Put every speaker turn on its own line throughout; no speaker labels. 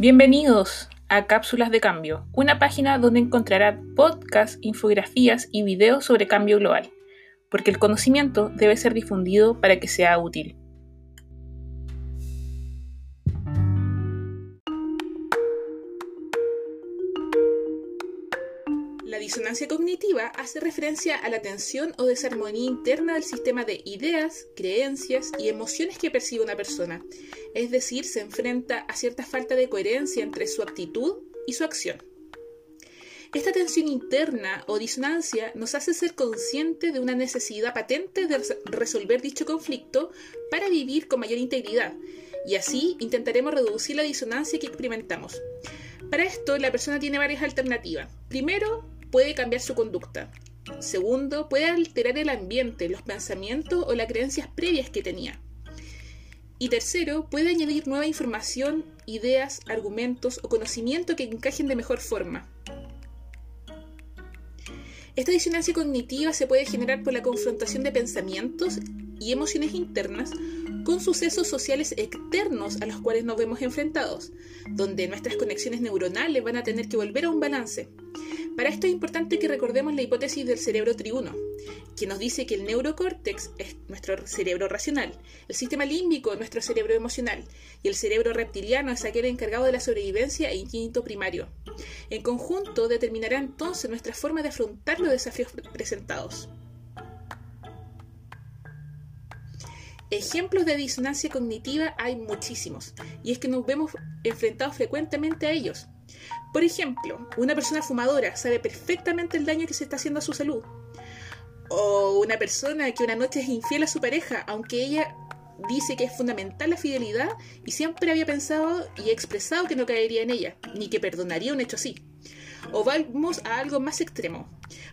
Bienvenidos a Cápsulas de Cambio, una página donde encontrará podcasts, infografías y videos sobre cambio global, porque el conocimiento debe ser difundido para que sea útil. La disonancia cognitiva hace referencia a la tensión o desarmonía interna del sistema de ideas, creencias y emociones que percibe una persona, es decir, se enfrenta a cierta falta de coherencia entre su actitud y su acción. Esta tensión interna o disonancia nos hace ser conscientes de una necesidad patente de resolver dicho conflicto para vivir con mayor integridad, y así intentaremos reducir la disonancia que experimentamos. Para esto, la persona tiene varias alternativas. Primero, puede cambiar su conducta. Segundo, puede alterar el ambiente, los pensamientos o las creencias previas que tenía. Y tercero, puede añadir nueva información, ideas, argumentos o conocimiento que encajen de mejor forma. Esta disonancia cognitiva se puede generar por la confrontación de pensamientos y emociones internas con sucesos sociales externos a los cuales nos vemos enfrentados, donde nuestras conexiones neuronales van a tener que volver a un balance. Para esto es importante que recordemos la hipótesis del cerebro triuno, que nos dice que el neurocórtex es nuestro cerebro racional, el sistema límbico nuestro cerebro emocional y el cerebro reptiliano es aquel encargado de la sobrevivencia e instinto primario. En conjunto determinará entonces nuestra forma de afrontar los desafíos presentados. Ejemplos de disonancia cognitiva hay muchísimos, y es que nos vemos enfrentados frecuentemente a ellos. Por ejemplo, una persona fumadora sabe perfectamente el daño que se está haciendo a su salud. O una persona que una noche es infiel a su pareja, aunque ella dice que es fundamental la fidelidad y siempre había pensado y expresado que no caería en ella, ni que perdonaría un hecho así. O vamos a algo más extremo.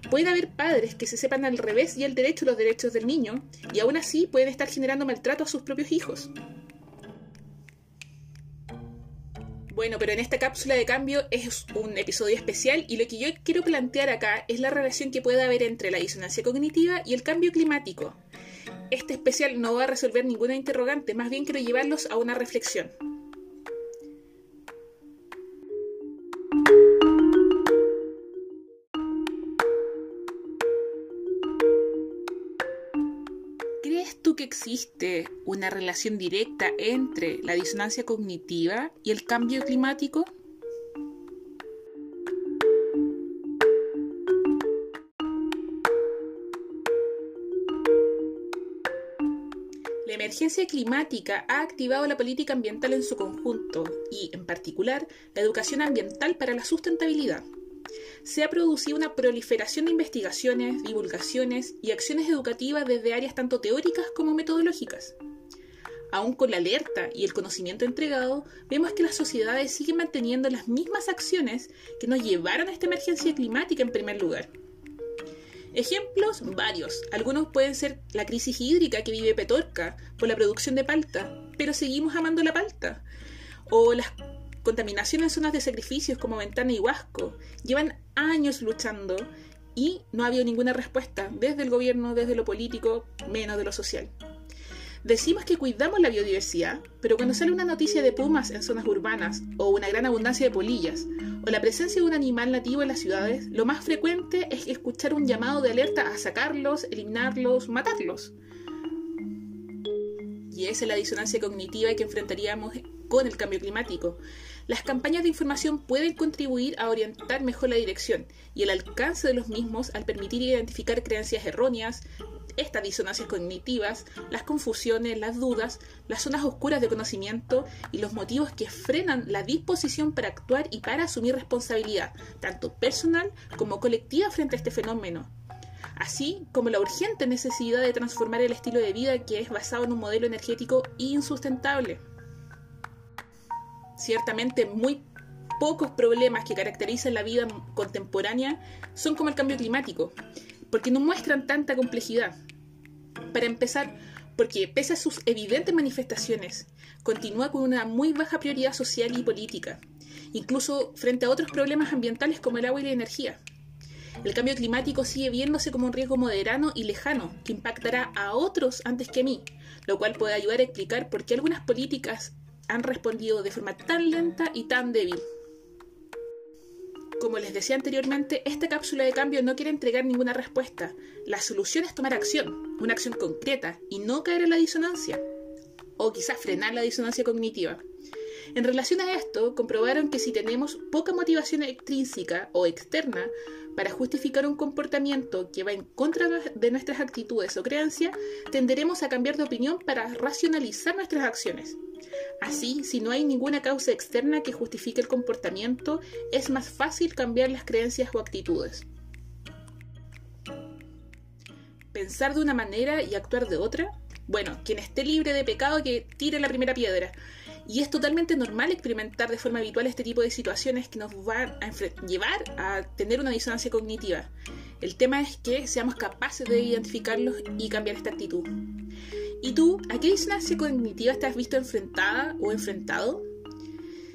Puede haber padres que se sepan al revés y al derecho los derechos del niño, y aún así pueden estar generando maltrato a sus propios hijos. Bueno, pero en esta cápsula de cambio es un episodio especial y lo que yo quiero plantear acá es la relación que puede haber entre la disonancia cognitiva y el cambio climático. Este especial no va a resolver ninguna interrogante, más bien quiero llevarlos a una reflexión. Que existe una relación directa entre la disonancia cognitiva y el cambio climático? La emergencia climática ha activado la política ambiental en su conjunto y, en particular, la educación ambiental para la sustentabilidad se ha producido una proliferación de investigaciones, divulgaciones y acciones educativas desde áreas tanto teóricas como metodológicas. Aún con la alerta y el conocimiento entregado, vemos que las sociedades siguen manteniendo las mismas acciones que nos llevaron a esta emergencia climática en primer lugar. Ejemplos varios. Algunos pueden ser la crisis hídrica que vive Petorca por la producción de palta, pero seguimos amando la palta. O las contaminación en zonas de sacrificios como Ventana y Huasco. Llevan años luchando y no ha habido ninguna respuesta desde el gobierno, desde lo político, menos de lo social. Decimos que cuidamos la biodiversidad, pero cuando sale una noticia de pumas en zonas urbanas, o una gran abundancia de polillas, o la presencia de un animal nativo en las ciudades, lo más frecuente es escuchar un llamado de alerta a sacarlos, eliminarlos, matarlos. Y esa es la disonancia cognitiva que enfrentaríamos con el cambio climático. Las campañas de información pueden contribuir a orientar mejor la dirección y el alcance de los mismos al permitir identificar creencias erróneas, estas disonancias cognitivas, las confusiones, las dudas, las zonas oscuras de conocimiento y los motivos que frenan la disposición para actuar y para asumir responsabilidad, tanto personal como colectiva frente a este fenómeno así como la urgente necesidad de transformar el estilo de vida que es basado en un modelo energético insustentable. Ciertamente muy pocos problemas que caracterizan la vida contemporánea son como el cambio climático, porque no muestran tanta complejidad. Para empezar, porque pese a sus evidentes manifestaciones, continúa con una muy baja prioridad social y política, incluso frente a otros problemas ambientales como el agua y la energía. El cambio climático sigue viéndose como un riesgo moderado y lejano que impactará a otros antes que a mí, lo cual puede ayudar a explicar por qué algunas políticas han respondido de forma tan lenta y tan débil. Como les decía anteriormente, esta cápsula de cambio no quiere entregar ninguna respuesta. La solución es tomar acción, una acción concreta, y no caer en la disonancia. O quizás frenar la disonancia cognitiva. En relación a esto, comprobaron que si tenemos poca motivación extrínseca o externa para justificar un comportamiento que va en contra de nuestras actitudes o creencias, tenderemos a cambiar de opinión para racionalizar nuestras acciones. Así, si no hay ninguna causa externa que justifique el comportamiento, es más fácil cambiar las creencias o actitudes. Pensar de una manera y actuar de otra. Bueno, quien esté libre de pecado que tire la primera piedra. Y es totalmente normal experimentar de forma habitual este tipo de situaciones que nos van a llevar a tener una disonancia cognitiva. El tema es que seamos capaces de identificarlos y cambiar esta actitud. ¿Y tú, a qué disonancia cognitiva estás visto enfrentada o enfrentado?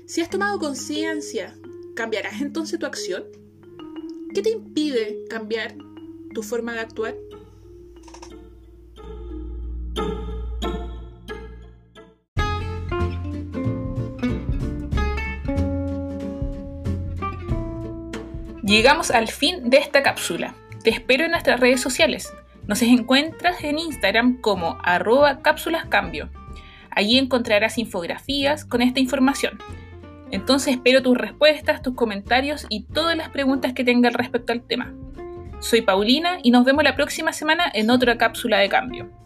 Si has tomado conciencia, ¿cambiarás entonces tu acción? ¿Qué te impide cambiar tu forma de actuar? Llegamos al fin de esta cápsula. Te espero en nuestras redes sociales. Nos encuentras en Instagram como arroba cápsulascambio. Allí encontrarás infografías con esta información. Entonces espero tus respuestas, tus comentarios y todas las preguntas que tengas respecto al tema. Soy Paulina y nos vemos la próxima semana en otra cápsula de cambio.